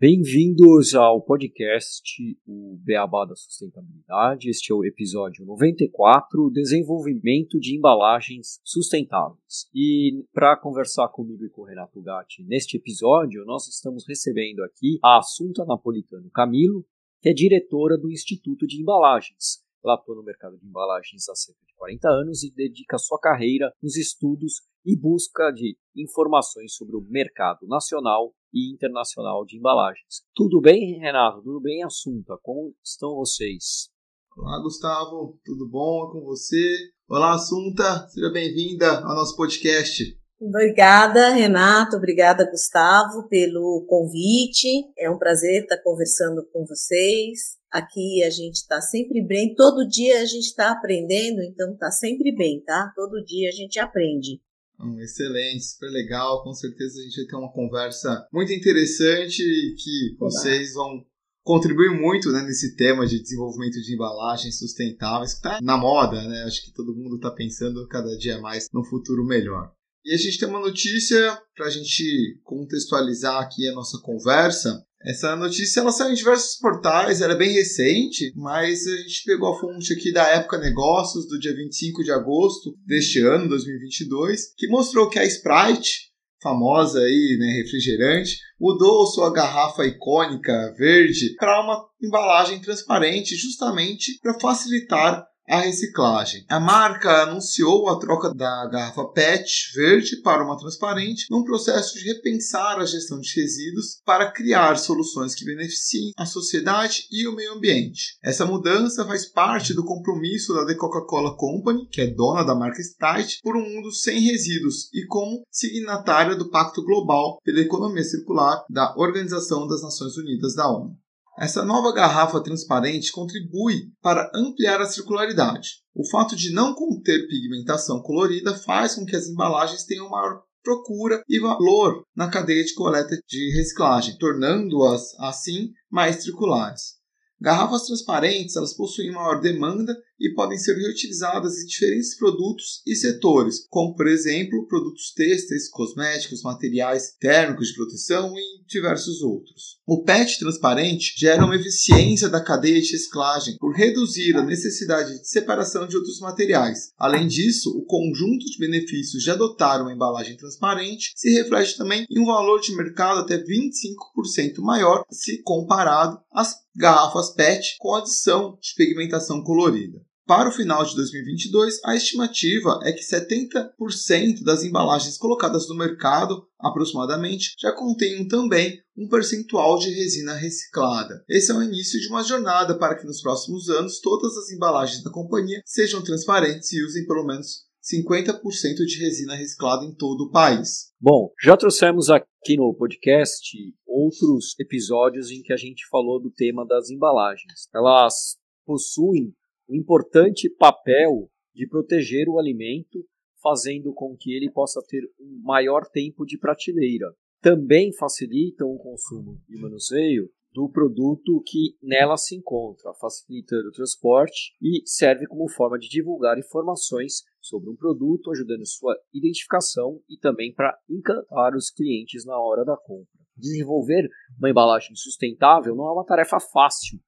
Bem-vindos ao podcast O Beabá da Sustentabilidade. Este é o episódio 94, Desenvolvimento de Embalagens Sustentáveis. E para conversar comigo e com o Renato Gatti neste episódio, nós estamos recebendo aqui a Assunta Napolitano Camilo, que é diretora do Instituto de Embalagens. Ela atua no mercado de embalagens há cerca de 40 anos e dedica sua carreira nos estudos e busca de informações sobre o mercado nacional e internacional de embalagens. Tudo bem, Renato? Tudo bem, Assunta? Como estão vocês? Olá, Gustavo. Tudo bom com você? Olá, Assunta. Seja bem-vinda ao nosso podcast. Obrigada, Renato. Obrigada, Gustavo, pelo convite. É um prazer estar conversando com vocês. Aqui a gente está sempre bem. Todo dia a gente está aprendendo, então está sempre bem, tá? Todo dia a gente aprende. Um, excelente, super legal. Com certeza a gente vai ter uma conversa muito interessante e que vocês vão contribuir muito né, nesse tema de desenvolvimento de embalagens sustentáveis, que está na moda, né? Acho que todo mundo está pensando cada dia mais no futuro melhor. E a gente tem uma notícia para a gente contextualizar aqui a nossa conversa. Essa notícia ela saiu em diversos portais, ela é bem recente, mas a gente pegou a fonte aqui da Época Negócios, do dia 25 de agosto deste ano, 2022, que mostrou que a Sprite, famosa aí, né, refrigerante, mudou sua garrafa icônica verde para uma embalagem transparente, justamente para facilitar a reciclagem. A marca anunciou a troca da garrafa PET verde para uma transparente num processo de repensar a gestão de resíduos para criar soluções que beneficiem a sociedade e o meio ambiente. Essa mudança faz parte do compromisso da The Coca-Cola Company, que é dona da marca Sprite, por um mundo sem resíduos e como signatária do Pacto Global pela Economia Circular da Organização das Nações Unidas da ONU. Essa nova garrafa transparente contribui para ampliar a circularidade. O fato de não conter pigmentação colorida faz com que as embalagens tenham maior procura e valor na cadeia de coleta de reciclagem, tornando-as assim mais circulares. Garrafas transparentes elas possuem maior demanda e podem ser reutilizadas em diferentes produtos e setores, como por exemplo produtos têxteis, cosméticos, materiais térmicos de proteção e diversos outros. O PET transparente gera uma eficiência da cadeia de reciclagem por reduzir a necessidade de separação de outros materiais. Além disso, o conjunto de benefícios de adotar uma embalagem transparente se reflete também em um valor de mercado até 25% maior se comparado às garrafas PET com adição de pigmentação colorida. Para o final de 2022, a estimativa é que 70% das embalagens colocadas no mercado, aproximadamente, já contenham também um percentual de resina reciclada. Esse é o início de uma jornada para que nos próximos anos todas as embalagens da companhia sejam transparentes e usem pelo menos 50% de resina reciclada em todo o país. Bom, já trouxemos aqui no podcast outros episódios em que a gente falou do tema das embalagens. Elas possuem um importante papel de proteger o alimento, fazendo com que ele possa ter um maior tempo de prateleira. Também facilitam o consumo e manuseio do produto que nela se encontra, facilitando o transporte e serve como forma de divulgar informações sobre um produto, ajudando sua identificação e também para encantar os clientes na hora da compra. Desenvolver uma embalagem sustentável não é uma tarefa fácil,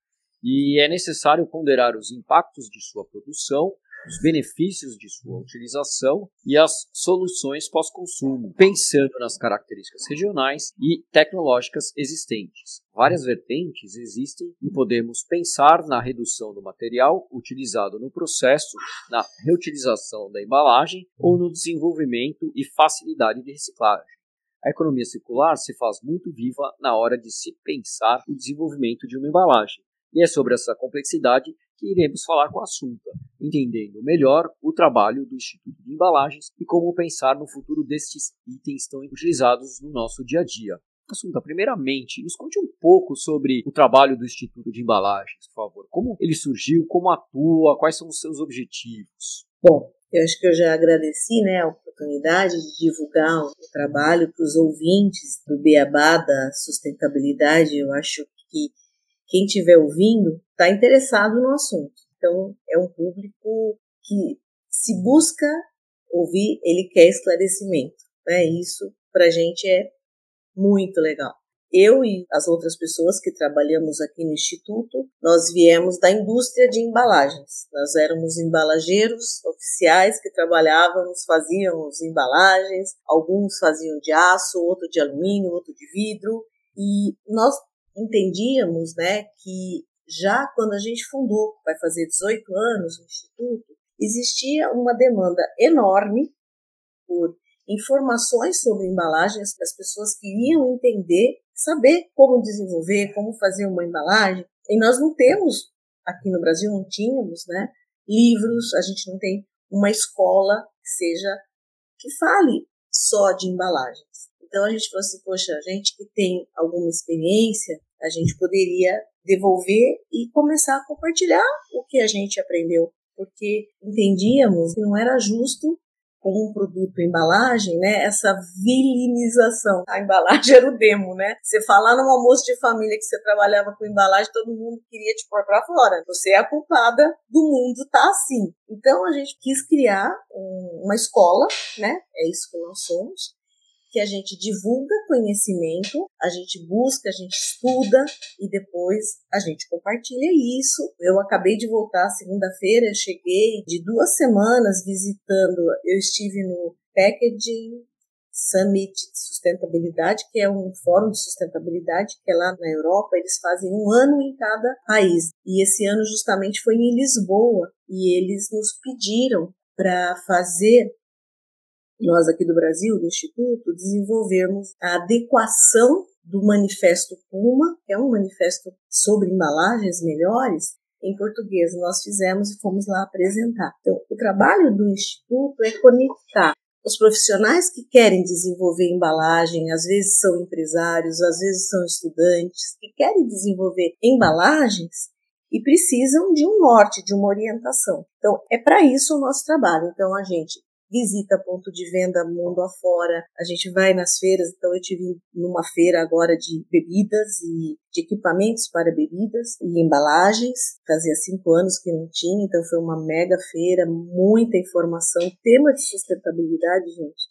e é necessário ponderar os impactos de sua produção, os benefícios de sua utilização e as soluções pós-consumo, pensando nas características regionais e tecnológicas existentes. Várias vertentes existem e podemos pensar na redução do material utilizado no processo, na reutilização da embalagem ou no desenvolvimento e facilidade de reciclagem. A economia circular se faz muito viva na hora de se pensar o desenvolvimento de uma embalagem e é sobre essa complexidade que iremos falar com a Assunta, entendendo melhor o trabalho do Instituto de Embalagens e como pensar no futuro destes itens tão utilizados no nosso dia a dia. Assunta, primeiramente, nos conte um pouco sobre o trabalho do Instituto de Embalagens, por favor. Como ele surgiu, como atua, quais são os seus objetivos? Bom, eu acho que eu já agradeci né, a oportunidade de divulgar o trabalho para os ouvintes do Beabá da sustentabilidade. Eu acho que quem estiver ouvindo está interessado no assunto. Então, é um público que se busca ouvir, ele quer esclarecimento. Né? Isso, para a gente, é muito legal. Eu e as outras pessoas que trabalhamos aqui no Instituto, nós viemos da indústria de embalagens. Nós éramos embalageiros oficiais que trabalhávamos, fazíamos embalagens, alguns faziam de aço, outro de alumínio, outro de vidro, e nós entendíamos né, que já quando a gente fundou, vai fazer 18 anos o Instituto, existia uma demanda enorme por informações sobre embalagens, as pessoas queriam entender, saber como desenvolver, como fazer uma embalagem. E nós não temos, aqui no Brasil não tínhamos, né, livros, a gente não tem uma escola que seja, que fale só de embalagens. Então a gente falou assim, poxa, a gente que tem alguma experiência, a gente poderia devolver e começar a compartilhar o que a gente aprendeu, porque entendíamos que não era justo com um produto embalagem, né, essa vilinização. A embalagem era o demo, né? Você falar num almoço de família que você trabalhava com embalagem, todo mundo queria te pôr para fora. Você é a culpada do mundo tá assim. Então a gente quis criar um, uma escola, né? É isso que nós somos, que a gente divulga conhecimento, a gente busca, a gente estuda e depois a gente compartilha isso. Eu acabei de voltar segunda-feira, cheguei de duas semanas visitando, eu estive no Packaging Summit de Sustentabilidade, que é um fórum de sustentabilidade que é lá na Europa, eles fazem um ano em cada país. E esse ano justamente foi em Lisboa e eles nos pediram para fazer nós aqui do Brasil, do Instituto, desenvolvermos a adequação do Manifesto Puma, que é um manifesto sobre embalagens melhores, em português. Nós fizemos e fomos lá apresentar. Então, o trabalho do Instituto é conectar os profissionais que querem desenvolver embalagem, às vezes são empresários, às vezes são estudantes, que querem desenvolver embalagens e precisam de um norte, de uma orientação. Então, é para isso o nosso trabalho. Então, a gente visita ponto de venda mundo afora, a gente vai nas feiras, então eu tive numa feira agora de bebidas e de equipamentos para bebidas e embalagens, fazia cinco anos que não tinha, então foi uma mega feira, muita informação, tema de sustentabilidade, gente,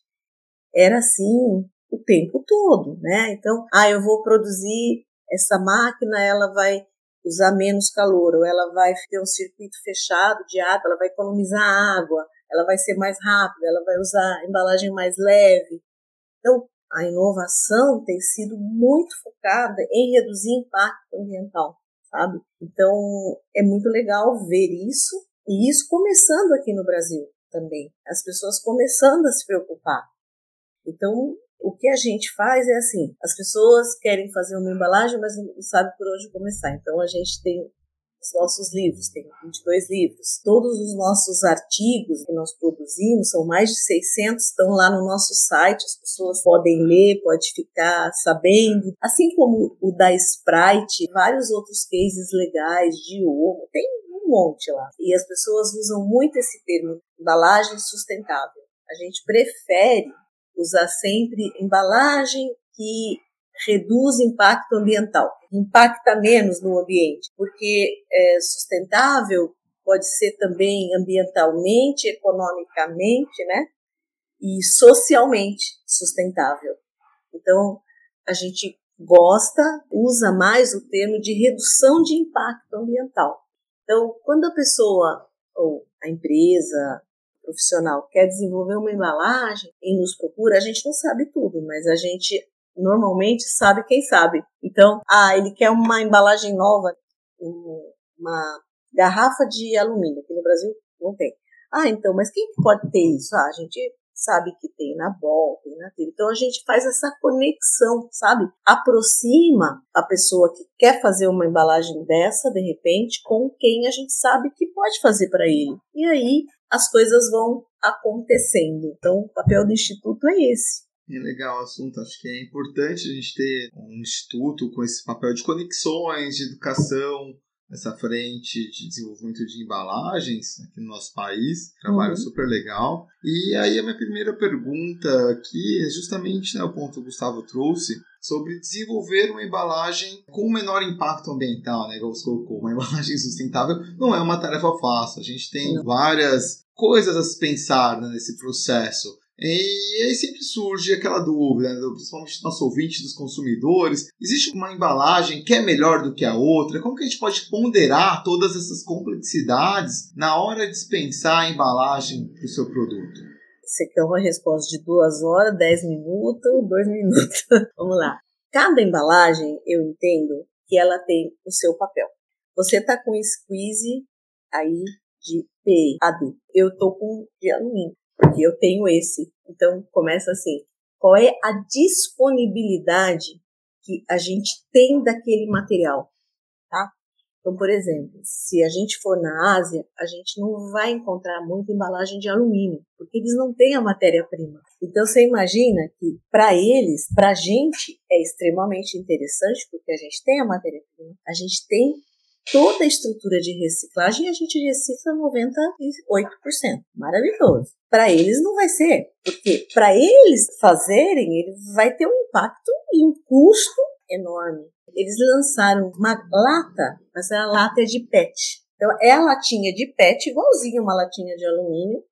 era assim o tempo todo, né? Então, ah, eu vou produzir essa máquina, ela vai usar menos calor, ou ela vai ter um circuito fechado de água, ela vai economizar água, ela vai ser mais rápida, ela vai usar embalagem mais leve. Então, a inovação tem sido muito focada em reduzir impacto ambiental, sabe? Então, é muito legal ver isso, e isso começando aqui no Brasil também. As pessoas começando a se preocupar. Então, o que a gente faz é assim: as pessoas querem fazer uma embalagem, mas não sabem por onde começar. Então, a gente tem os nossos livros, tem 22 livros. Todos os nossos artigos que nós produzimos, são mais de 600, estão lá no nosso site, as pessoas podem ler, pode ficar sabendo. Assim como o da Sprite, vários outros cases legais de ouro, tem um monte lá. E as pessoas usam muito esse termo, embalagem sustentável. A gente prefere usar sempre embalagem que reduz impacto ambiental, impacta menos no ambiente, porque é sustentável pode ser também ambientalmente, economicamente, né? E socialmente sustentável. Então, a gente gosta, usa mais o termo de redução de impacto ambiental. Então, quando a pessoa ou a empresa, profissional quer desenvolver uma embalagem e nos procura, a gente não sabe tudo, mas a gente normalmente sabe quem sabe. Então, ah, ele quer uma embalagem nova, uma garrafa de alumínio, aqui no Brasil não tem. Ah, então, mas quem pode ter isso? Ah, a gente sabe que tem na Bol, tem na Trilha. Então a gente faz essa conexão, sabe? Aproxima a pessoa que quer fazer uma embalagem dessa, de repente, com quem a gente sabe que pode fazer para ele. E aí as coisas vão acontecendo. Então o papel do instituto é esse. É legal o assunto. Acho que é importante a gente ter um instituto com esse papel de conexões, de educação, essa frente de desenvolvimento de embalagens aqui no nosso país, trabalho uhum. super legal. E aí a minha primeira pergunta aqui é justamente né, o ponto que o Gustavo trouxe sobre desenvolver uma embalagem com menor impacto ambiental, né? Como você colocou, uma embalagem sustentável não é uma tarefa fácil. A gente tem várias coisas a se pensar né, nesse processo. E aí sempre surge aquela dúvida, né, principalmente dos nossos ouvintes, dos consumidores. Existe uma embalagem que é melhor do que a outra? Como que a gente pode ponderar todas essas complexidades na hora de dispensar a embalagem para o seu produto? Você quer uma resposta de duas horas, dez minutos, dois minutos. Vamos lá. Cada embalagem, eu entendo que ela tem o seu papel. Você está com squeeze aí de PAD. Eu tô com de alumínio porque eu tenho esse. Então começa assim: qual é a disponibilidade que a gente tem daquele material, tá? Então, por exemplo, se a gente for na Ásia, a gente não vai encontrar muita embalagem de alumínio, porque eles não têm a matéria-prima. Então, você imagina que para eles, para a gente, é extremamente interessante, porque a gente tem a matéria-prima, a gente tem toda a estrutura de reciclagem a gente recicla 98%. Maravilhoso. Para eles não vai ser, porque para eles fazerem, ele vai ter um impacto e um custo enorme. Eles lançaram uma lata, mas a lata é de PET. Então é a latinha de PET, igualzinha uma latinha de alumínio,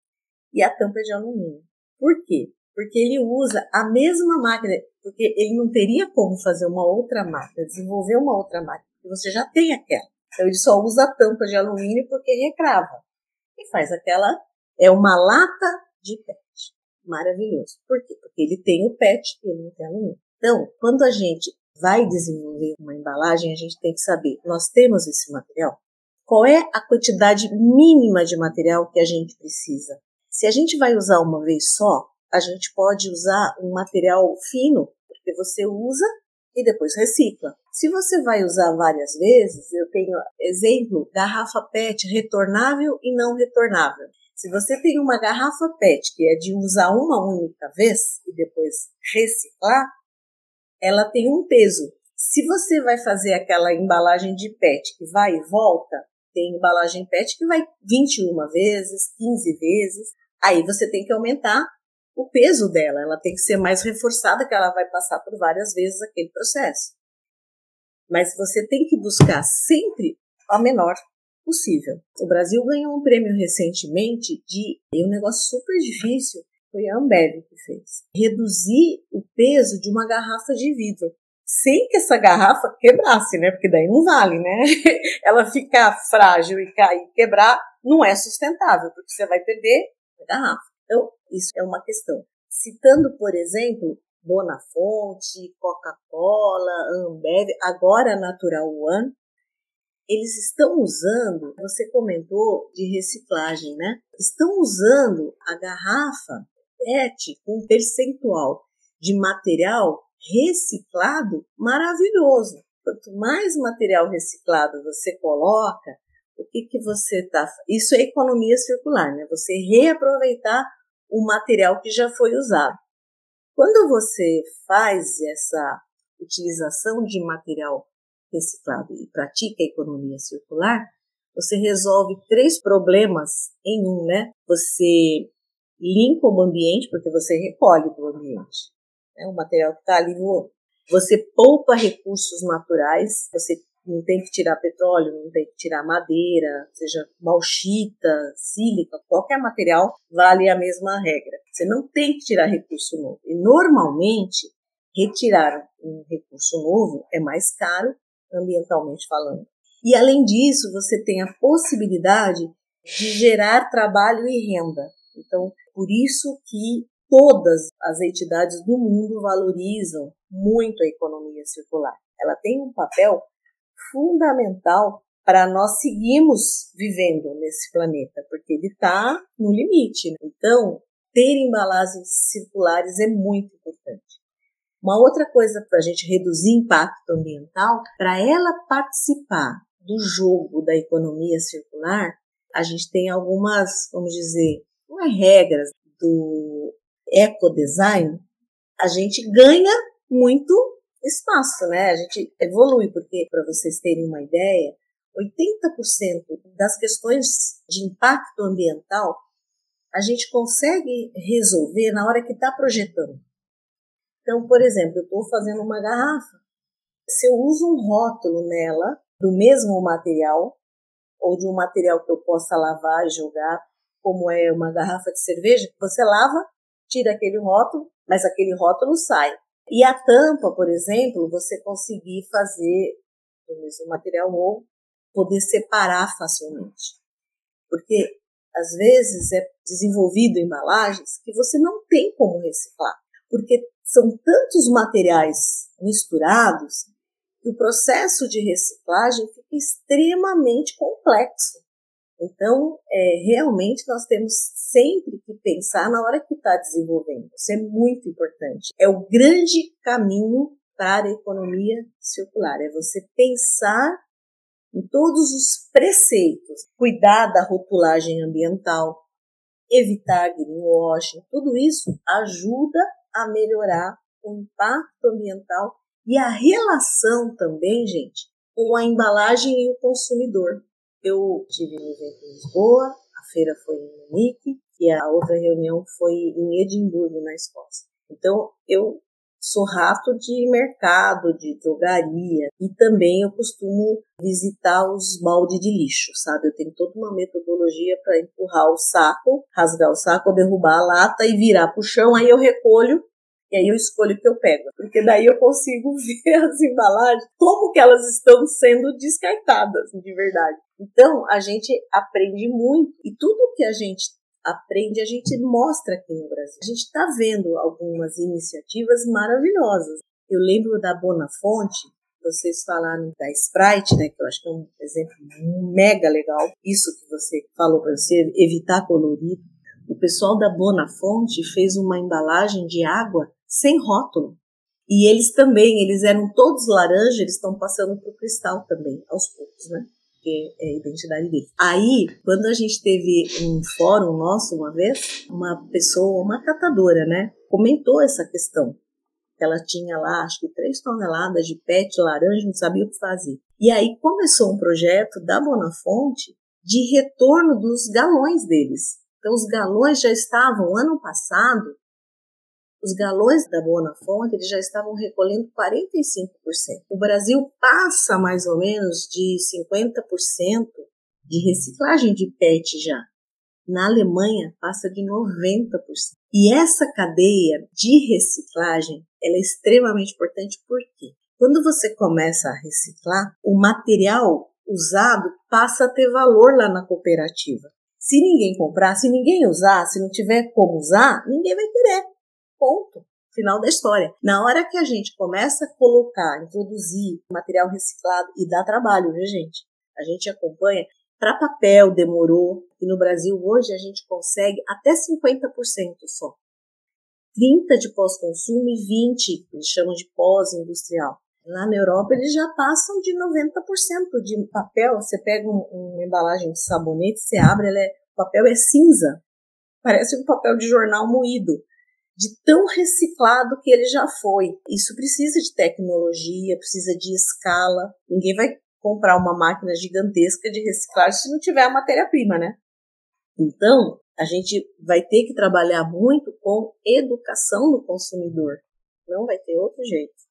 e a tampa é de alumínio. Por quê? Porque ele usa a mesma máquina, porque ele não teria como fazer uma outra máquina, desenvolver uma outra máquina, porque você já tem aquela. Então ele só usa a tampa de alumínio porque recrava. E faz aquela, é uma lata de PET. Maravilhoso. Por quê? Porque ele tem o PET e ele não tem alumínio. Então, quando a gente vai desenvolver uma embalagem, a gente tem que saber, nós temos esse material? Qual é a quantidade mínima de material que a gente precisa? Se a gente vai usar uma vez só, a gente pode usar um material fino, porque você usa e depois recicla. Se você vai usar várias vezes, eu tenho exemplo, garrafa PET retornável e não retornável. Se você tem uma garrafa PET que é de usar uma única vez e depois reciclar, ela tem um peso. Se você vai fazer aquela embalagem de PET que vai e volta, tem embalagem PET que vai 21 vezes, 15 vezes, aí você tem que aumentar o peso dela, ela tem que ser mais reforçada, que ela vai passar por várias vezes aquele processo. Mas você tem que buscar sempre a menor possível. O Brasil ganhou um prêmio recentemente de um negócio super difícil, foi a Ambev que fez. Reduzir o peso de uma garrafa de vidro. Sem que essa garrafa quebrasse, né? Porque daí não vale, né? Ela ficar frágil e cair, quebrar, não é sustentável, porque você vai perder a garrafa. Então, isso é uma questão. Citando, por exemplo, Bonafonte, Coca-Cola, Ambev, agora Natural One, eles estão usando, você comentou de reciclagem, né? Estão usando a garrafa PET com um percentual de material reciclado maravilhoso. Quanto mais material reciclado você coloca, o que, que você está. Isso é economia circular, né? Você reaproveitar o material que já foi usado. Quando você faz essa utilização de material reciclado e pratica a economia circular, você resolve três problemas em um, né? Você limpa o ambiente, porque você recolhe do ambiente. Né? O material que está ali voou. Você poupa recursos naturais, você não tem que tirar petróleo, não tem que tirar madeira, seja bauxita, sílica, qualquer material, vale a mesma regra. Você não tem que tirar recurso novo. E normalmente, retirar um recurso novo é mais caro, ambientalmente falando. E além disso, você tem a possibilidade de gerar trabalho e renda. Então, por isso que todas as entidades do mundo valorizam muito a economia circular. Ela tem um papel fundamental para nós seguirmos vivendo nesse planeta, porque ele está no limite. Né? Então, ter embalagens circulares é muito importante. Uma outra coisa para a gente reduzir impacto ambiental, para ela participar do jogo da economia circular, a gente tem algumas, vamos dizer, umas regras do ecodesign. A gente ganha muito espaço, né? A gente evolui, porque, para vocês terem uma ideia, 80% das questões de impacto ambiental a gente consegue resolver na hora que está projetando. Então, por exemplo, eu estou fazendo uma garrafa. Se eu uso um rótulo nela, do mesmo material, ou de um material que eu possa lavar e jogar, como é uma garrafa de cerveja, você lava, tira aquele rótulo, mas aquele rótulo sai. E a tampa, por exemplo, você conseguir fazer do mesmo material ou poder separar facilmente. Porque às vezes é desenvolvido embalagens que você não tem como reciclar, porque são tantos materiais misturados que o processo de reciclagem fica extremamente complexo. Então, é, realmente nós temos sempre que pensar na hora que está desenvolvendo. Isso é muito importante. É o grande caminho para a economia circular. É você pensar em todos os preceitos, cuidar da rotulagem ambiental, evitar greenwashing, tudo isso ajuda a melhorar o impacto ambiental e a relação também, gente, com a embalagem e o consumidor. Eu tive um evento em Lisboa, a feira foi em Munique e a outra reunião foi em Edimburgo, na Escócia. Então, eu sou rato de mercado, de drogaria e também eu costumo visitar os baldes de lixo, sabe? Eu tenho toda uma metodologia para empurrar o saco, rasgar o saco, derrubar a lata e virar para o chão, aí eu recolho e aí eu escolho o que eu pego, porque daí eu consigo ver as embalagens, como que elas estão sendo descartadas de verdade. Então, a gente aprende muito e tudo que a gente aprende, a gente mostra aqui no Brasil. A gente está vendo algumas iniciativas maravilhosas. Eu lembro da Bonafonte, vocês falaram da Sprite, né, que eu acho que é um exemplo mega legal. Isso que você falou para você, evitar colorido. O pessoal da Bonafonte fez uma embalagem de água sem rótulo. E eles também, eles eram todos laranja, eles estão passando para o cristal também, aos poucos, né? Porque é a identidade dele. Aí, quando a gente teve um fórum nosso uma vez, uma pessoa, uma catadora, né, comentou essa questão. Ela tinha lá, acho que três toneladas de pet laranja, não sabia o que fazer. E aí começou um projeto da Bonafonte de retorno dos galões deles. Então, os galões já estavam, ano passado, os galões da Boa Fonte eles já estavam recolhendo 45%. O Brasil passa mais ou menos de 50% de reciclagem de PET já. Na Alemanha passa de 90%. E essa cadeia de reciclagem ela é extremamente importante porque quando você começa a reciclar, o material usado passa a ter valor lá na cooperativa. Se ninguém comprar, se ninguém usar, se não tiver como usar, ninguém vai querer. Ponto. Final da história. Na hora que a gente começa a colocar, introduzir material reciclado, e dá trabalho, viu, gente? A gente acompanha. Para papel demorou, e no Brasil hoje a gente consegue até 50% só. 30% de pós-consumo e 20% eles chamam de pós-industrial. Lá na Europa eles já passam de 90% de papel. Você pega um, uma embalagem de sabonete, você abre, ela é, o papel é cinza. Parece um papel de jornal moído de tão reciclado que ele já foi. Isso precisa de tecnologia, precisa de escala. Ninguém vai comprar uma máquina gigantesca de reciclagem se não tiver a matéria-prima, né? Então, a gente vai ter que trabalhar muito com educação do consumidor. Não vai ter outro jeito.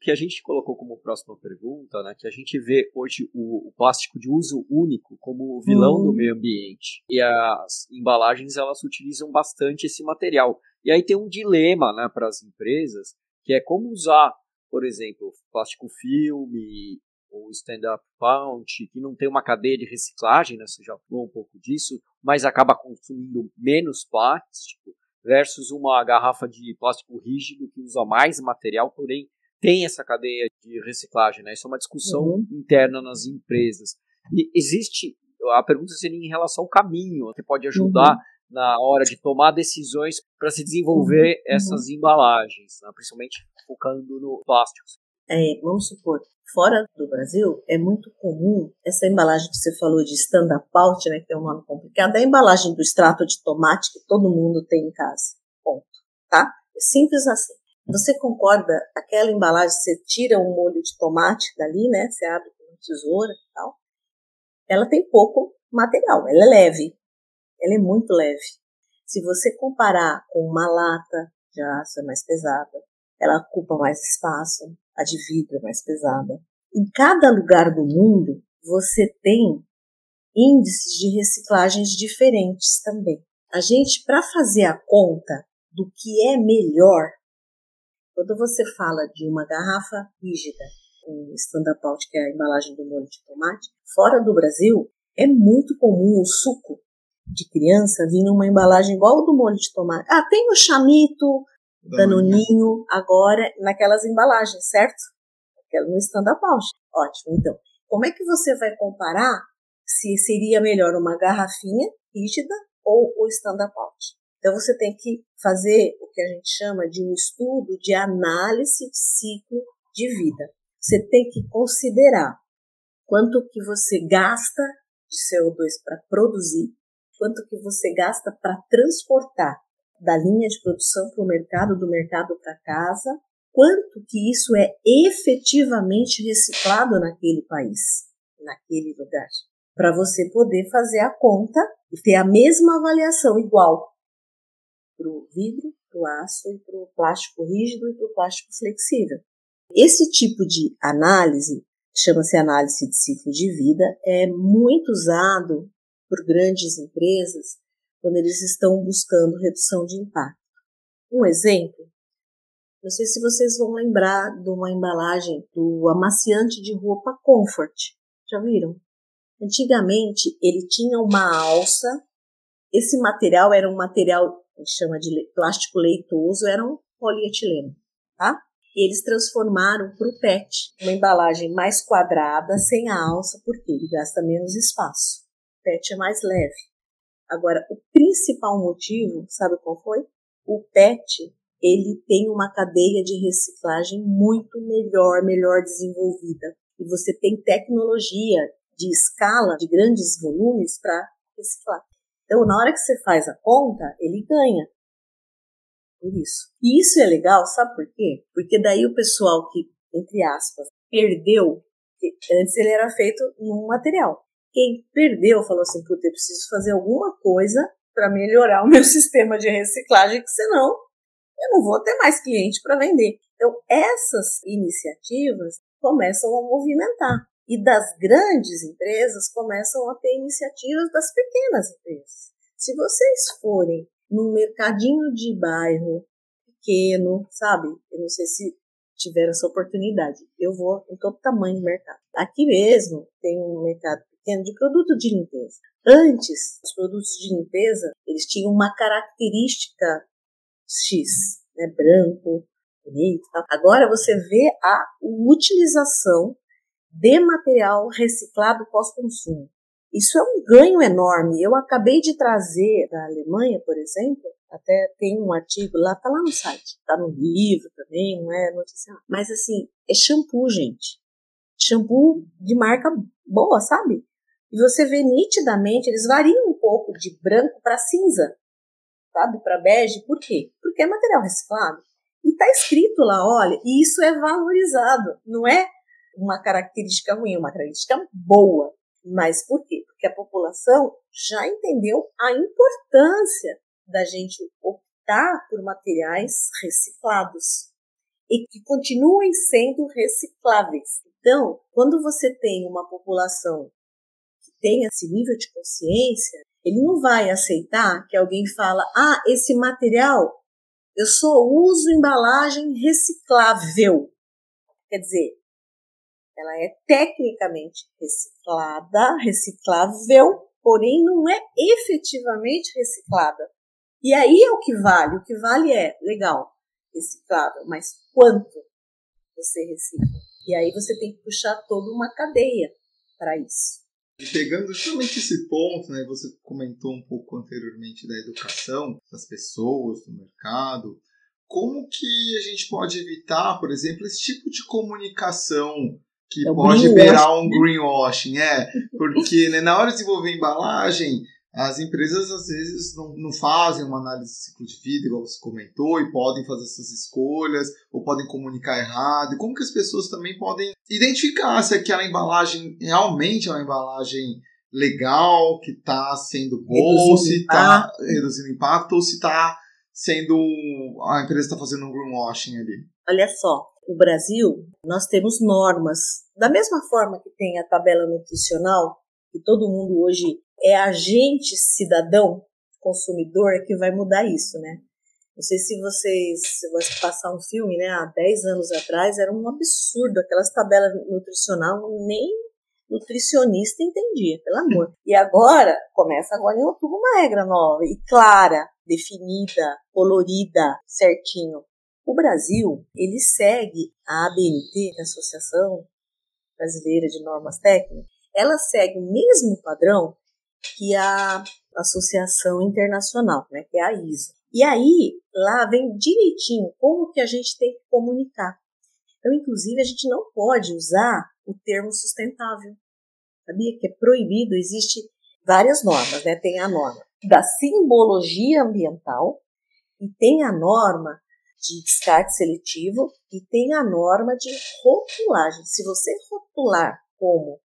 Que a gente colocou como próxima pergunta, né, que a gente vê hoje o, o plástico de uso único como o vilão do meio ambiente. E as embalagens, elas utilizam bastante esse material. E aí tem um dilema né, para as empresas, que é como usar, por exemplo, plástico filme ou stand-up pouch, que não tem uma cadeia de reciclagem, né, você já falou um pouco disso, mas acaba consumindo menos plástico, versus uma garrafa de plástico rígido que usa mais material, porém tem essa cadeia de reciclagem. Né? Isso é uma discussão uhum. interna nas empresas. E existe, a pergunta seria em relação ao caminho, que pode ajudar uhum na hora de tomar decisões para se desenvolver uhum. essas embalagens, né? principalmente focando no plástico. É, vamos supor, fora do Brasil, é muito comum essa embalagem que você falou de stand-up out, né, que é um nome complicado, é a embalagem do extrato de tomate que todo mundo tem em casa. Ponto. Tá? É simples assim. Você concorda? Aquela embalagem, você tira um molho de tomate dali, né? Você abre com uma tesoura e tal. ela tem pouco material, ela é leve, ela é muito leve. Se você comparar com uma lata de aço é mais pesada, ela ocupa mais espaço, a de vidro é mais pesada. Em cada lugar do mundo, você tem índices de reciclagens diferentes também. A gente, para fazer a conta do que é melhor, quando você fala de uma garrafa rígida, um stand-up out, que é a embalagem do molho de tomate, fora do Brasil, é muito comum o suco de criança vir numa embalagem igual ao do molho de tomate. Ah, tem o chamito, danoninho, agora naquelas embalagens, certo? No stand-up out. Ótimo, então. Como é que você vai comparar se seria melhor uma garrafinha rígida ou o stand-up out? Então você tem que fazer o que a gente chama de um estudo de análise de ciclo de vida. Você tem que considerar quanto que você gasta de CO2 para produzir, quanto que você gasta para transportar da linha de produção para o mercado, do mercado para casa, quanto que isso é efetivamente reciclado naquele país, naquele lugar, para você poder fazer a conta e ter a mesma avaliação igual para o vidro, para o aço e para o plástico rígido e para o plástico flexível. Esse tipo de análise chama-se análise de ciclo de vida, é muito usado por grandes empresas quando eles estão buscando redução de impacto. Um exemplo, não sei se vocês vão lembrar de uma embalagem do amaciante de roupa Comfort. Já viram? Antigamente ele tinha uma alça. Esse material era um material a gente chama de plástico leitoso, era um polietileno, tá? E eles transformaram para o PET, uma embalagem mais quadrada, sem a alça, porque ele gasta menos espaço. O PET é mais leve. Agora, o principal motivo, sabe qual foi? O PET, ele tem uma cadeia de reciclagem muito melhor, melhor desenvolvida. E você tem tecnologia de escala, de grandes volumes para reciclar. Então, na hora que você faz a conta, ele ganha. Por isso. E isso é legal, sabe por quê? Porque daí o pessoal que, entre aspas, perdeu, antes ele era feito num material. Quem perdeu falou assim: puta, eu preciso fazer alguma coisa para melhorar o meu sistema de reciclagem, que senão eu não vou ter mais cliente para vender. Então, essas iniciativas começam a movimentar. E das grandes empresas começam a ter iniciativas das pequenas empresas. Se vocês forem num mercadinho de bairro pequeno, sabe? Eu não sei se tiver essa oportunidade. Eu vou em todo tamanho de mercado. Aqui mesmo tem um mercado pequeno de produto de limpeza. Antes, os produtos de limpeza, eles tinham uma característica X, né? Branco, bonito, tal. Agora você vê a utilização de material reciclado pós-consumo. Isso é um ganho enorme. Eu acabei de trazer da Alemanha, por exemplo, até tem um artigo lá, tá lá no site, tá no livro também, não é notícia. Mas assim, é shampoo, gente. Shampoo de marca boa, sabe? E você vê nitidamente, eles variam um pouco de branco para cinza, sabe? Para bege. Por quê? Porque é material reciclado. E tá escrito lá, olha, e isso é valorizado. Não é uma característica ruim, uma característica boa. Mas por quê? Porque a população já entendeu a importância da gente optar por materiais reciclados e que continuem sendo recicláveis. Então, quando você tem uma população que tem esse nível de consciência, ele não vai aceitar que alguém fala: "Ah, esse material eu só uso embalagem reciclável". Quer dizer, ela é tecnicamente reciclada, reciclável, porém não é efetivamente reciclada. E aí é o que vale. O que vale é, legal, reciclável, mas quanto você recicla? E aí você tem que puxar toda uma cadeia para isso. Pegando justamente esse ponto, né, você comentou um pouco anteriormente da educação das pessoas, do mercado. Como que a gente pode evitar, por exemplo, esse tipo de comunicação que é pode beirar um greenwashing, é, porque né, na hora de desenvolver embalagem, as empresas às vezes não, não fazem uma análise de ciclo de vida, igual você comentou, e podem fazer essas escolhas, ou podem comunicar errado. E como que as pessoas também podem identificar se aquela embalagem realmente é uma embalagem legal, que está sendo bom, se está reduzindo impacto ou se está sendo a empresa está fazendo um greenwashing ali. Olha só, o Brasil nós temos normas da mesma forma que tem a tabela nutricional que todo mundo hoje é agente cidadão consumidor que vai mudar isso, né? Não sei se vocês, se você passar um filme, né, há 10 anos atrás, era um absurdo, aquelas tabelas nutricional, nem nutricionista entendia, pelo amor. E agora, começa agora em outubro uma regra nova e clara, definida, colorida, certinho. O Brasil, ele segue a ABNT, é a Associação Brasileira de Normas Técnicas, ela segue o mesmo padrão que a Associação Internacional, né, que é a ISO. E aí, lá vem direitinho como que a gente tem que comunicar. Então, inclusive, a gente não pode usar o termo sustentável. Sabia que é proibido? Existe várias normas, né? Tem a norma da simbologia ambiental e tem a norma de descarte seletivo e tem a norma de rotulagem. Se você rotular como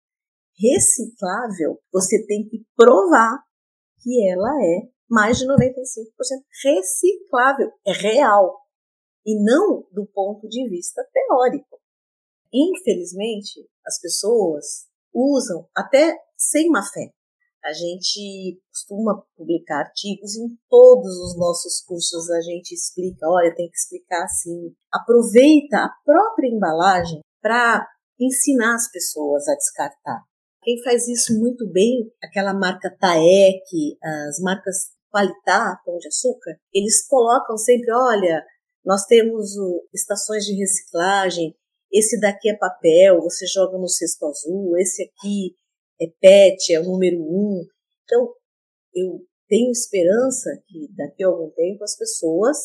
reciclável, você tem que provar que ela é mais de 95% reciclável, é real, e não do ponto de vista teórico. Infelizmente, as pessoas usam até sem má fé. A gente costuma publicar artigos em todos os nossos cursos, a gente explica, olha, tem que explicar assim. Aproveita a própria embalagem para ensinar as pessoas a descartar. Quem faz isso muito bem, aquela marca Taek, as marcas Qualitá, Pão de Açúcar, eles colocam sempre, olha, nós temos o, estações de reciclagem, esse daqui é papel, você joga no cesto azul, esse aqui é PET, é o número um. Então, eu tenho esperança que daqui a algum tempo as pessoas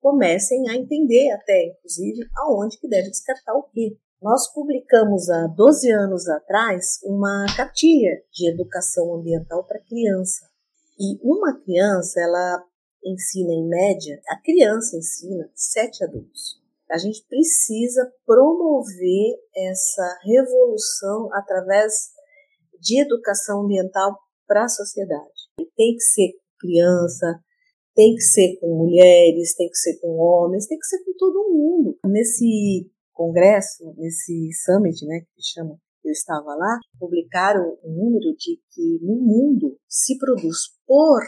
comecem a entender até, inclusive, aonde que deve descartar o quê. Nós publicamos há 12 anos atrás uma cartilha de educação ambiental para criança. E uma criança, ela ensina em média, a criança ensina sete adultos. A gente precisa promover essa revolução através de educação ambiental para a sociedade. E tem que ser com criança, tem que ser com mulheres, tem que ser com homens, tem que ser com todo mundo. Nesse congresso, nesse summit, né, que chama, eu estava lá, publicaram um número de que no mundo se produz por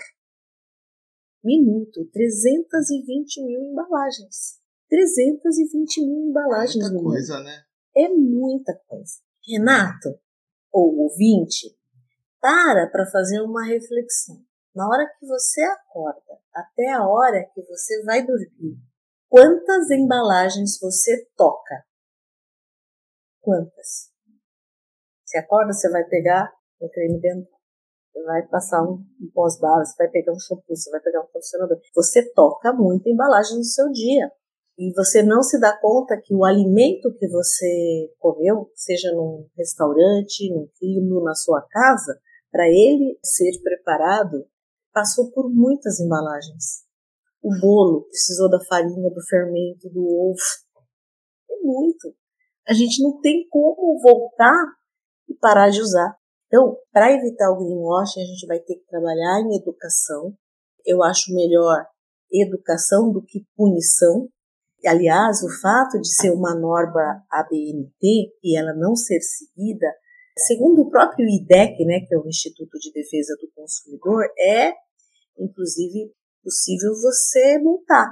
minuto 320 mil embalagens. 320 mil embalagens é muita no mundo. coisa, né? É muita coisa. Renato, ou ouvinte, para para fazer uma reflexão. Na hora que você acorda até a hora que você vai dormir, Quantas embalagens você toca? Quantas? Você acorda, você vai pegar um creme dental, você vai passar um, um pós-bala, você vai pegar um shampoo, você vai pegar um condicionador. Você toca muita embalagem no seu dia. E você não se dá conta que o alimento que você comeu, seja num restaurante, num quilo, na sua casa, para ele ser preparado, passou por muitas embalagens o bolo precisou da farinha, do fermento, do ovo. É muito. A gente não tem como voltar e parar de usar. Então, para evitar o greenwashing, a gente vai ter que trabalhar em educação. Eu acho melhor educação do que punição. Aliás, o fato de ser uma norma ABNT e ela não ser seguida, segundo o próprio IDEC, né, que é o Instituto de Defesa do Consumidor, é inclusive possível você multar.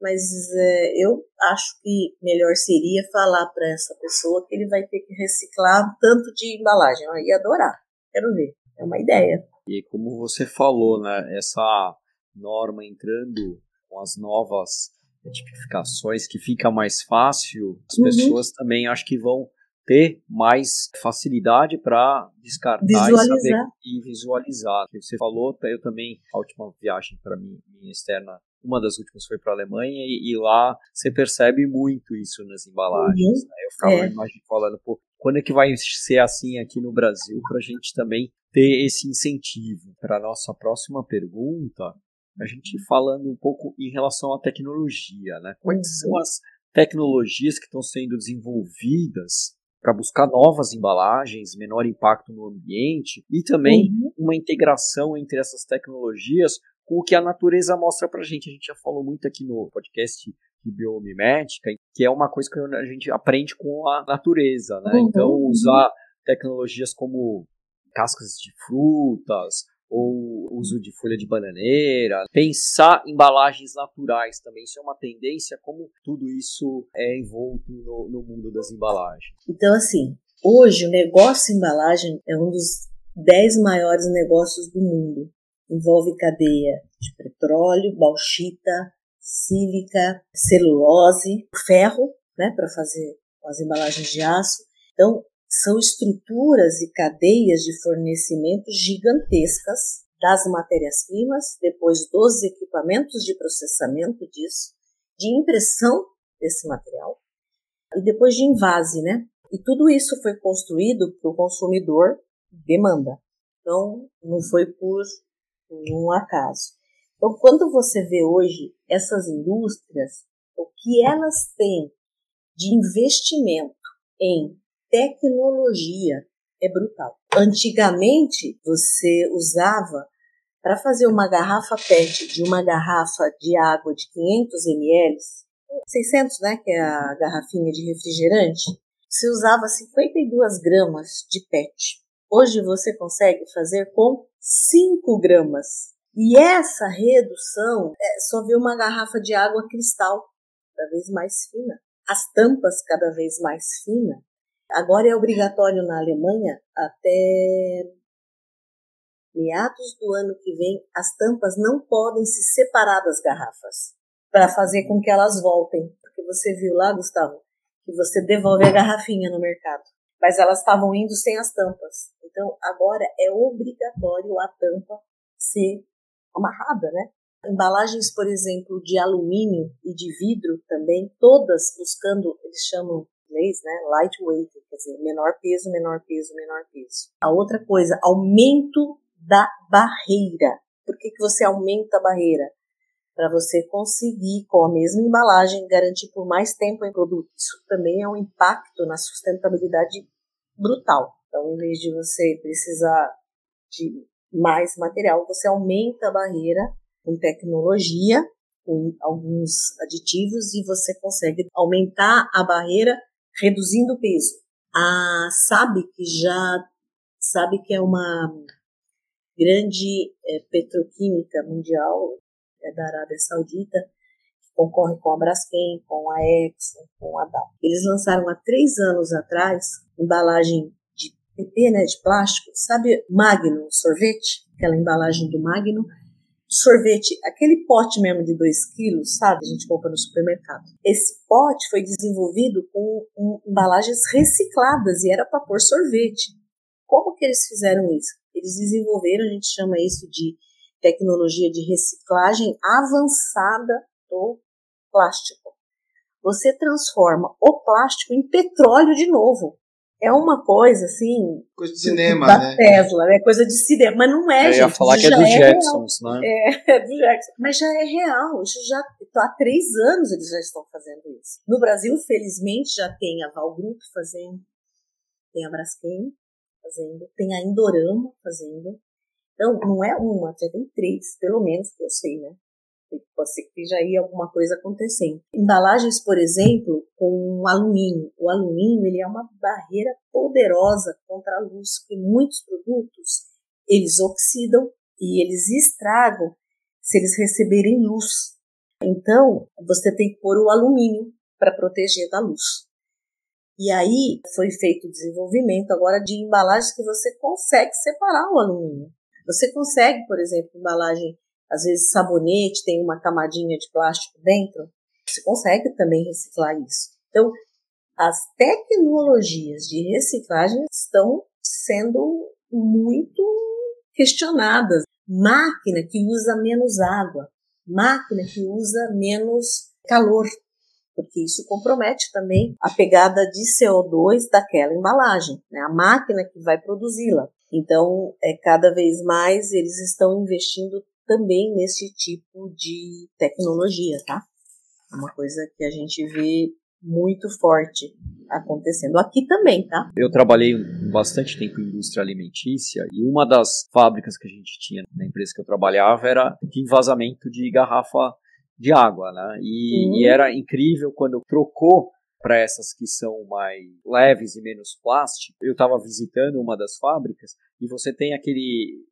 Mas é, eu acho que melhor seria falar para essa pessoa que ele vai ter que reciclar tanto de embalagem. Eu ia adorar. Quero ver. É uma ideia. E como você falou, né, essa norma entrando com as novas tipificações que fica mais fácil, as uhum. pessoas também acho que vão ter mais facilidade para descartar visualizar. e saber e visualizar. Você falou, eu também, a última viagem para mim, minha externa, uma das últimas foi para a Alemanha e, e, lá você percebe muito isso nas embalagens. Uhum. Né? Eu ficava é. imaginando, falando, pô, quando é que vai ser assim aqui no Brasil para a gente também ter esse incentivo? Para a nossa próxima pergunta, a gente falando um pouco em relação à tecnologia, né? Quais uhum. são as tecnologias que estão sendo desenvolvidas para buscar novas embalagens, menor impacto no ambiente e também uhum. uma integração entre essas tecnologias com o que a natureza mostra para a gente. A gente já falou muito aqui no podcast de biomimética, que é uma coisa que a gente aprende com a natureza, né? Uhum. Então, usar tecnologias como cascas de frutas, ou uso de folha de bananeira, pensar embalagens naturais também, isso é uma tendência, como tudo isso é envolto no, no mundo das embalagens. Então, assim, hoje o negócio embalagem é um dos dez maiores negócios do mundo. Envolve cadeia de petróleo, bauxita, sílica, celulose, ferro, né, para fazer as embalagens de aço. Então, são estruturas e cadeias de fornecimento gigantescas das matérias-primas, depois dos equipamentos de processamento disso, de impressão desse material e depois de invase, né? E tudo isso foi construído para o consumidor demanda. Então, não foi por um acaso. Então, quando você vê hoje essas indústrias, o que elas têm de investimento em tecnologia é brutal. Antigamente, você usava para fazer uma garrafa PET de uma garrafa de água de 500 ml, 600, né, que é a garrafinha de refrigerante, você usava 52 gramas de PET. Hoje você consegue fazer com 5 gramas. E essa redução é só ver uma garrafa de água cristal, cada vez mais fina. As tampas cada vez mais finas. Agora é obrigatório na Alemanha até meados do ano que vem, as tampas não podem se separar das garrafas para fazer com que elas voltem. Porque você viu lá, Gustavo, que você devolve a garrafinha no mercado. Mas elas estavam indo sem as tampas. Então agora é obrigatório a tampa ser amarrada, né? Embalagens, por exemplo, de alumínio e de vidro também, todas buscando, eles chamam inglês, né? Lightweight, quer dizer, menor peso, menor peso, menor peso. A outra coisa, aumento da barreira. Por que, que você aumenta a barreira? Para você conseguir, com a mesma embalagem, garantir por mais tempo em produto. Isso também é um impacto na sustentabilidade brutal. Então, em vez de você precisar de mais material, você aumenta a barreira com tecnologia, com alguns aditivos, e você consegue aumentar a barreira reduzindo o peso. A sabe que já sabe que é uma grande é, petroquímica mundial é da Arábia Saudita que concorre com a Braskem, com a Exxon, com a Dow. Eles lançaram há três anos atrás embalagem de PP, né, de plástico, sabe Magno sorvete, aquela embalagem do Magno sorvete, aquele pote mesmo de 2 quilos, sabe? A gente compra no supermercado. Esse pote foi desenvolvido com um, embalagens recicladas e era para pôr sorvete. Como que eles fizeram isso? Eles desenvolveram, a gente chama isso de tecnologia de reciclagem avançada do plástico. Você transforma o plástico em petróleo de novo é uma coisa assim. Coisa de cinema, da né? Tesla, é coisa de cinema. Mas não é, Eu gente. ia falar que é dos é Jetsons, real. né? É, é do Jetsons. Mas já é real. Isso já. Há três anos eles já estão fazendo isso. No Brasil, felizmente, já tem a Val Group fazendo, tem a Braskem fazendo, tem a Indorama fazendo. Então, não é uma, já tem três, pelo menos, que eu sei, né? Pode ser que esteja aí alguma coisa acontecendo. Embalagens, por exemplo, com alumínio. O alumínio ele é uma barreira poderosa contra a luz, porque muitos produtos eles oxidam e eles estragam se eles receberem luz. Então, você tem que pôr o alumínio para proteger da luz. E aí foi feito o desenvolvimento agora de embalagens que você consegue separar o alumínio. Você consegue, por exemplo, embalagem às vezes sabonete tem uma camadinha de plástico dentro, você consegue também reciclar isso. Então, as tecnologias de reciclagem estão sendo muito questionadas. Máquina que usa menos água, máquina que usa menos calor, porque isso compromete também a pegada de CO2 daquela embalagem, né? a máquina que vai produzi-la. Então, é cada vez mais eles estão investindo também nesse tipo de tecnologia, tá? É uma coisa que a gente vê muito forte acontecendo. Aqui também, tá? Eu trabalhei bastante tempo em indústria alimentícia e uma das fábricas que a gente tinha na empresa que eu trabalhava era de vazamento de garrafa de água, né? E, uhum. e era incrível quando trocou para essas que são mais leves e menos plástico. Eu estava visitando uma das fábricas e você tem aquele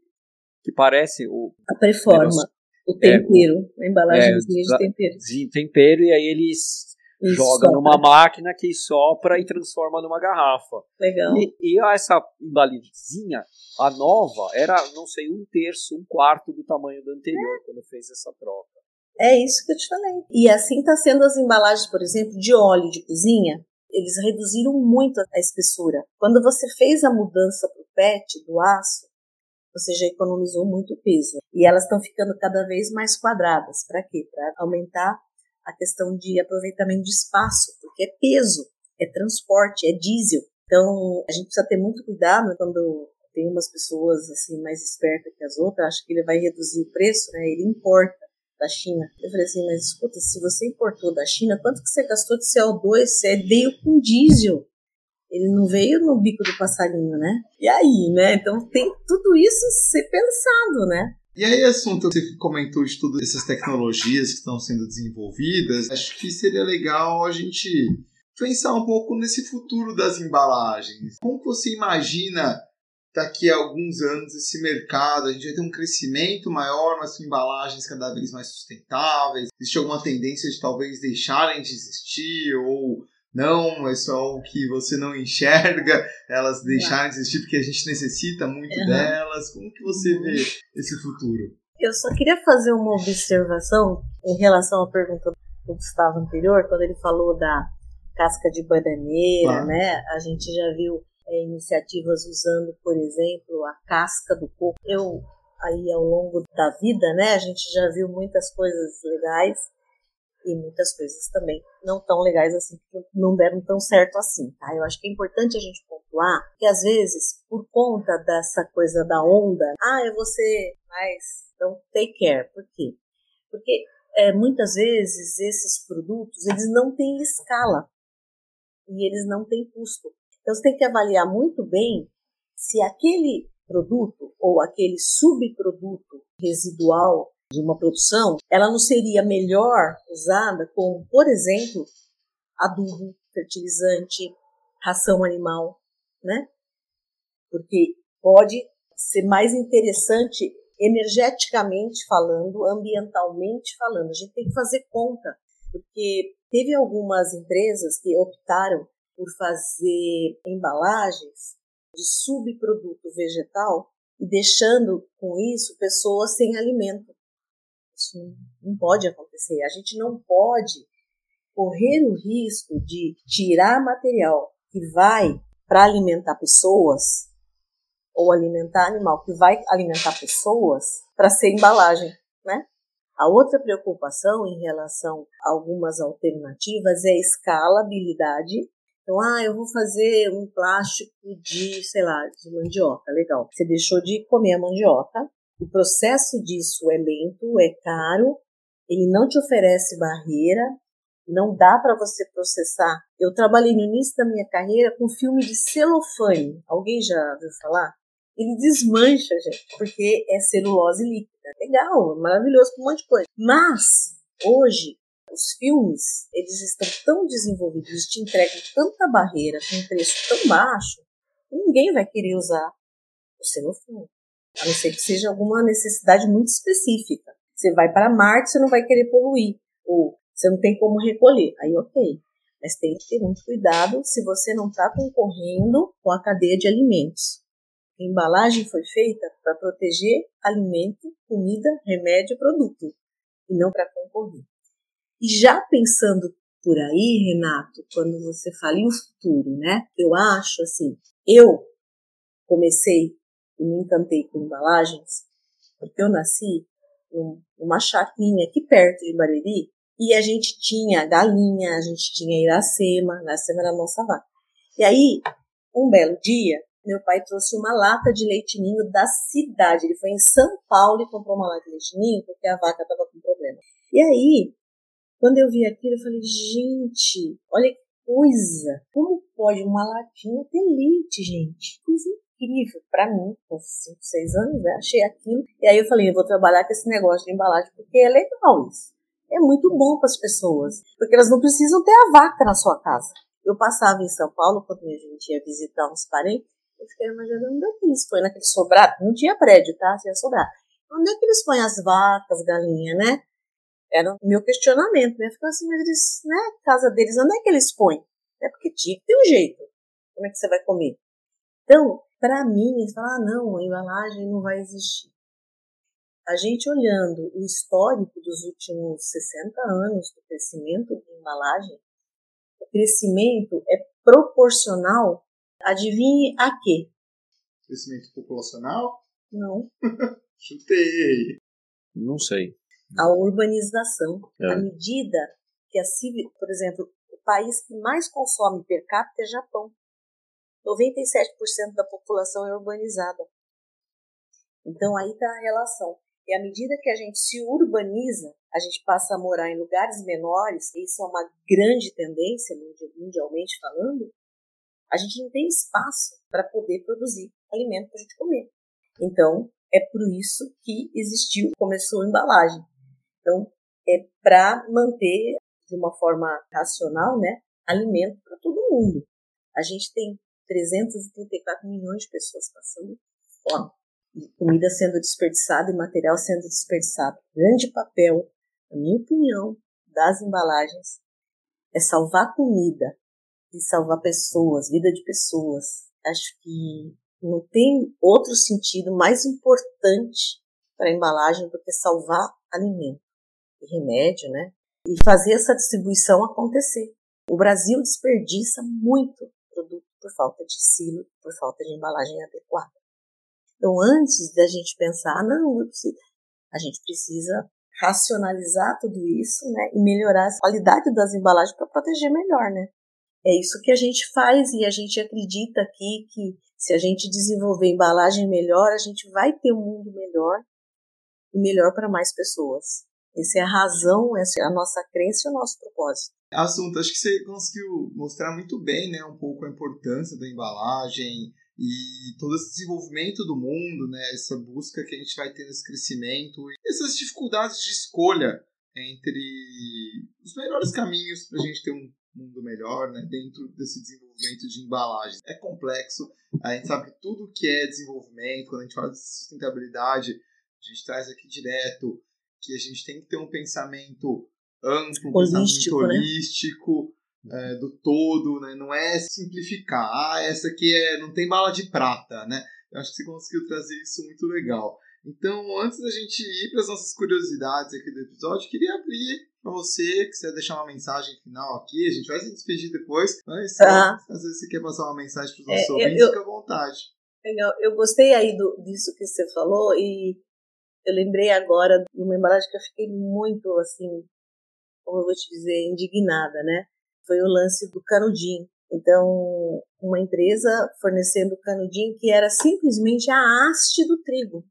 que parece o a preforma, o tempero, é, a embalagem é, de tempero. De tempero e aí eles isso, joga sopra. numa máquina que sopra e transforma numa garrafa. Legal. E, e essa embalagenzinha, a nova, era, não sei, um terço, um quarto do tamanho da anterior, é. quando fez essa troca. É isso que eu te falei. E assim está sendo as embalagens, por exemplo, de óleo de cozinha. Eles reduziram muito a espessura. Quando você fez a mudança para o PET, do aço, você já economizou muito peso. E elas estão ficando cada vez mais quadradas. Para quê? Para aumentar a questão de aproveitamento de espaço, porque é peso, é transporte, é diesel. Então, a gente precisa ter muito cuidado quando tem umas pessoas assim mais espertas que as outras, acho que ele vai reduzir o preço, né? Ele importa da China. Eu falei assim, mas escuta, se você importou da China, quanto que você gastou de CO2? Você veio com diesel. Ele não veio no bico do passarinho, né? E aí, né? Então tem tudo isso ser pensado, né? E aí, assunto, você comentou de todas essas tecnologias que estão sendo desenvolvidas, acho que seria legal a gente pensar um pouco nesse futuro das embalagens. Como você imagina daqui a alguns anos esse mercado? A gente vai ter um crescimento maior, mas com embalagens cada vez mais sustentáveis? Existe alguma tendência de talvez deixarem de existir ou não, é só o que você não enxerga, elas deixarem de existir porque a gente necessita muito uhum. delas. Como que você vê esse futuro? Eu só queria fazer uma observação em relação à pergunta do Gustavo anterior, quando ele falou da casca de bananeira, né? A gente já viu é, iniciativas usando, por exemplo, a casca do coco. Eu aí ao longo da vida, né, a gente já viu muitas coisas legais e muitas coisas também não tão legais assim, que não deram tão certo assim, tá? Eu acho que é importante a gente pontuar que às vezes, por conta dessa coisa da onda, ah, eu vou ser mais, então take care. Por quê? Porque é, muitas vezes esses produtos, eles não têm escala e eles não têm custo. Então você tem que avaliar muito bem se aquele produto ou aquele subproduto residual de uma produção, ela não seria melhor usada como, por exemplo, adubo, fertilizante, ração animal, né? Porque pode ser mais interessante energeticamente falando, ambientalmente falando. A gente tem que fazer conta, porque teve algumas empresas que optaram por fazer embalagens de subproduto vegetal e deixando com isso pessoas sem alimento. Isso não pode acontecer. A gente não pode correr o risco de tirar material que vai para alimentar pessoas ou alimentar animal que vai alimentar pessoas para ser embalagem, né? A outra preocupação em relação a algumas alternativas é a escalabilidade. Então, ah, eu vou fazer um plástico de, sei lá, de mandioca, legal. Você deixou de comer a mandioca, o processo disso é lento, é caro, ele não te oferece barreira, não dá para você processar. Eu trabalhei no início da minha carreira com filme de celofane. Alguém já ouviu falar? Ele desmancha, gente, porque é celulose líquida. Legal, maravilhoso com um monte de coisa. Mas, hoje, os filmes, eles estão tão desenvolvidos, te entregam tanta barreira com um preço tão baixo, que ninguém vai querer usar o celofane a não ser que seja alguma necessidade muito específica. Você vai para Marte, você não vai querer poluir, ou você não tem como recolher, aí ok. Mas tem que ter muito cuidado se você não está concorrendo com a cadeia de alimentos. A embalagem foi feita para proteger alimento, comida, remédio, produto, e não para concorrer. E já pensando por aí, Renato, quando você fala em futuro, né? Eu acho assim, eu comecei e me encantei com embalagens, porque eu nasci numa chacrinha aqui perto de Bariri e a gente tinha galinha, a gente tinha Iracema, Iracema era a nossa vaca. E aí, um belo dia, meu pai trouxe uma lata de leite ninho da cidade. Ele foi em São Paulo e comprou uma lata de leite ninho porque a vaca estava com problema. E aí, Quando eu vi aquilo, eu falei, gente, olha que coisa! Como pode uma latinha ter leite, gente? Coisa incrível para mim, com 5, 6 anos, né? achei aquilo. E aí eu falei, eu vou trabalhar com esse negócio de embalagem, porque é legal isso. É muito bom para as pessoas, porque elas não precisam ter a vaca na sua casa. Eu passava em São Paulo, quando a gente ia visitar uns parentes, eu fiquei imaginando onde é que eles põem naquele sobrado. Não tinha prédio, tá? Tinha sobrado. Onde é que eles põem as vacas, galinha, né? Era o meu questionamento, né? Ficava assim, mas eles, né? Casa deles, onde é que eles põem? É porque tinha que ter um jeito. Como é que você vai comer? Então, para mim, eles falam, ah, não, a embalagem não vai existir. A gente olhando o histórico dos últimos 60 anos do crescimento de embalagem, o crescimento é proporcional, adivinhe a quê? Crescimento populacional? Não. Chutei. Não sei. A urbanização. É. À medida que a civil, por exemplo, o país que mais consome per capita é Japão. 97% da população é urbanizada. Então aí está a relação. E à medida que a gente se urbaniza, a gente passa a morar em lugares menores, e isso é uma grande tendência mundialmente falando, a gente não tem espaço para poder produzir alimento para a gente comer. Então, é por isso que existiu, começou a embalagem. Então, é para manter de uma forma racional, né, alimento para todo mundo. A gente tem 334 milhões de pessoas passando fome. E comida sendo desperdiçada e material sendo desperdiçado. Grande papel, na minha opinião, das embalagens é salvar comida e salvar pessoas, vida de pessoas. Acho que não tem outro sentido mais importante para a embalagem do que salvar alimento e remédio, né? E fazer essa distribuição acontecer. O Brasil desperdiça muito produto por falta de silo, por falta de embalagem adequada. Então, antes da gente pensar, ah, não, a gente precisa racionalizar tudo isso, né, e melhorar a qualidade das embalagens para proteger melhor, né? É isso que a gente faz e a gente acredita aqui que se a gente desenvolver embalagem melhor, a gente vai ter um mundo melhor e melhor para mais pessoas. Essa é a razão, essa é a nossa crença e o nosso propósito. Assunto, acho que você conseguiu mostrar muito bem, né, um pouco a importância da embalagem e todo esse desenvolvimento do mundo, né, essa busca que a gente vai ter nesse crescimento e essas dificuldades de escolha entre os melhores caminhos para a gente ter um mundo melhor, né, dentro desse desenvolvimento de embalagens. É complexo, a gente sabe tudo que é desenvolvimento, quando a gente fala de sustentabilidade, a gente traz aqui direto que a gente tem que ter um pensamento amplo, um Holístico, pensamento né? holístico, é, do todo, né? Não é simplificar. Ah, essa aqui é, não tem bala de prata, né? Eu acho que você conseguiu trazer isso muito legal. Então, antes da gente ir para as nossas curiosidades aqui do episódio, queria abrir para você, que você deixar uma mensagem final aqui. A gente vai se despedir depois, mas Tá. às vezes você quer passar uma mensagem para os nossos É, ouvintes, eu- fica à vontade. Legal. Eu gostei aí do, disso que você falou e eu lembrei agora de uma embalagem que eu fiquei muito, assim, como eu vou te dizer, indignada, né? Foi o lance do canudinho. Então, uma empresa fornecendo canudinho que era simplesmente a haste do trigo.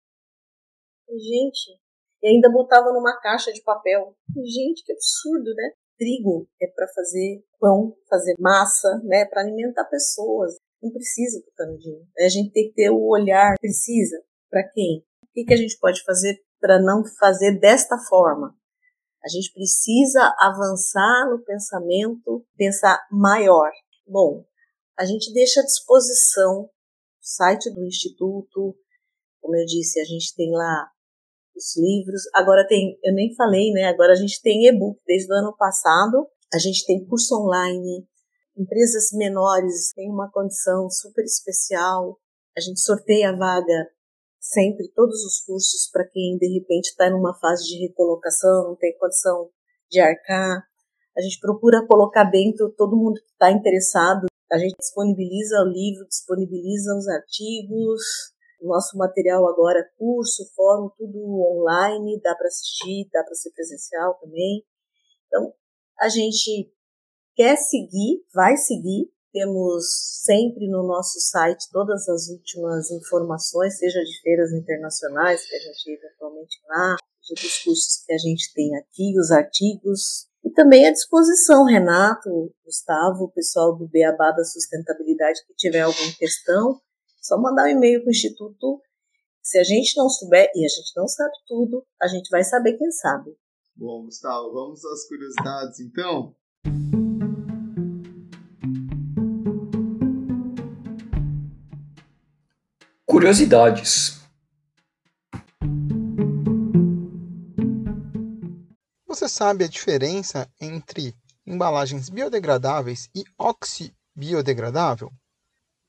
Gente, e ainda botava numa caixa de papel. Gente, que absurdo, né? Trigo é para fazer pão, fazer massa, né? Para alimentar pessoas. Não precisa do canudinho. A gente tem que ter o olhar. Precisa. Para quem? O que, que a gente pode fazer para não fazer desta forma? A gente precisa avançar no pensamento, pensar maior. Bom, a gente deixa à disposição o site do Instituto. Como eu disse, a gente tem lá os livros. Agora tem, eu nem falei, né? Agora a gente tem e-book desde o ano passado. A gente tem curso online. Empresas menores têm uma condição super especial. A gente sorteia a vaga sempre, todos os cursos para quem de repente está numa fase de recolocação, não tem condição de arcar. A gente procura colocar dentro todo mundo que está interessado. A gente disponibiliza o livro, disponibiliza os artigos, nosso material agora, curso, fórum, tudo online, dá para assistir, dá para ser presencial também. Então, a gente quer seguir, vai seguir. Temos sempre no nosso site todas as últimas informações, seja de feiras internacionais que a gente eventualmente lá, seja dos cursos que a gente tem aqui, os artigos. E também à disposição, Renato, Gustavo, o pessoal do Beabá da Sustentabilidade, que tiver alguma questão, só mandar um e-mail para o Instituto. Se a gente não souber, e a gente não sabe tudo, a gente vai saber quem sabe. Bom, Gustavo, vamos às curiosidades então? Curiosidades. Você sabe a diferença entre embalagens biodegradáveis e oxibiodegradável?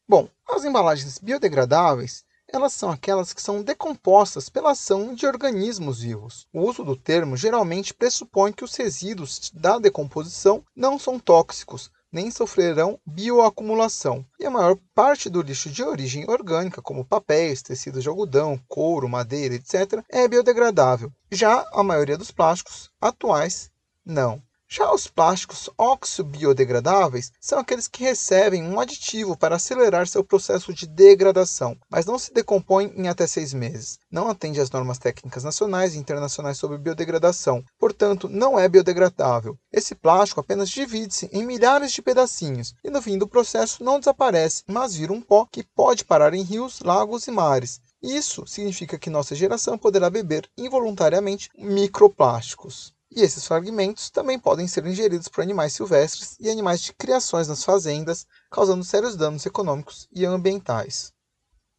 Bom, as embalagens biodegradáveis elas são aquelas que são decompostas pela ação de organismos vivos. O uso do termo geralmente pressupõe que os resíduos da decomposição não são tóxicos, nem sofrerão bioacumulação. E a maior parte do lixo de origem orgânica, como papéis, tecidos de algodão, couro, madeira, etc., é biodegradável. Já a maioria dos plásticos atuais, não. Já os plásticos oxo-biodegradáveis são aqueles que recebem um aditivo para acelerar seu processo de degradação, mas não se decompõem em até seis meses. Não atende às normas técnicas nacionais e internacionais sobre biodegradação, portanto, não é biodegradável. Esse plástico apenas divide-se em milhares de pedacinhos e no fim do processo não desaparece, mas vira um pó que pode parar em rios, lagos e mares. Isso significa que nossa geração poderá beber involuntariamente microplásticos. E esses fragmentos também podem ser ingeridos por animais silvestres e animais de criações nas fazendas, causando sérios danos econômicos e ambientais.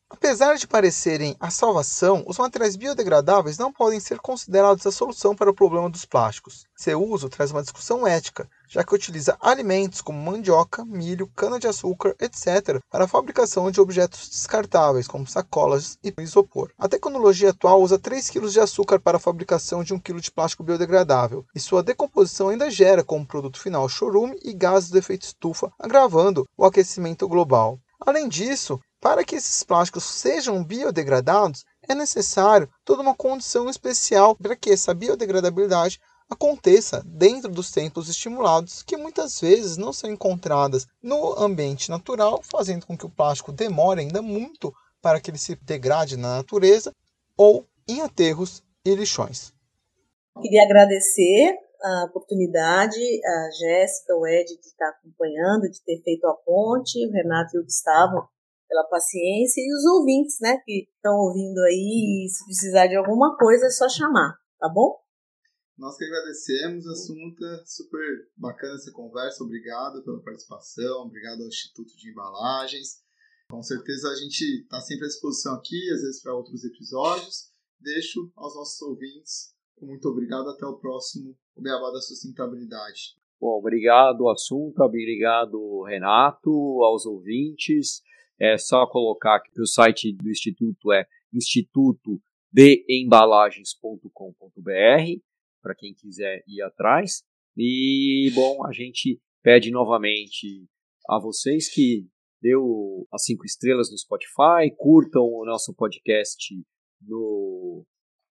Apesar de parecerem a salvação, os materiais biodegradáveis não podem ser considerados a solução para o problema dos plásticos. Seu uso traz uma discussão ética, já que utiliza alimentos como mandioca, milho, cana-de-açúcar, etc., para a fabricação de objetos descartáveis, como sacolas e isopor. A tecnologia atual usa 3 kg de açúcar para a fabricação de 1 kg de plástico biodegradável, e sua decomposição ainda gera como produto final chorume e gases do efeito estufa, agravando o aquecimento global. Além disso, para que esses plásticos sejam biodegradados, é necessário toda uma condição especial para que essa biodegradabilidade aconteça dentro dos tempos estimulados, que muitas vezes não são encontradas no ambiente natural, fazendo com que o plástico demore ainda muito para que ele se degrade na natureza, ou em aterros e lixões. Queria agradecer a oportunidade, a Jéssica, o Ed, de estar acompanhando, de ter feito a ponte, o Renato e o Gustavo pela paciência e os ouvintes, né, que estão ouvindo aí e se precisar de alguma coisa é só chamar, tá bom? Nós que agradecemos, Assunta, super bacana essa conversa, obrigado pela participação, obrigado ao Instituto de Embalagens. Com certeza a gente está sempre à disposição aqui, às vezes para outros episódios. Deixo aos nossos ouvintes muito obrigado, até o próximo o Beabá da Sustentabilidade. Bom, obrigado, Assunta, obrigado, Renato, aos ouvintes. É só colocar que o site do Instituto é institutodeembalagens.com.br para quem quiser ir atrás. E, bom, a gente pede novamente a vocês que deu as cinco estrelas no Spotify, curtam o nosso podcast no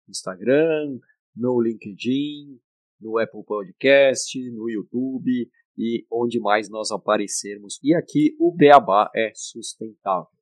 Instagram, no LinkedIn, no Apple Podcast, no YouTube e onde mais nós aparecermos. E aqui o Beabá é sustentável.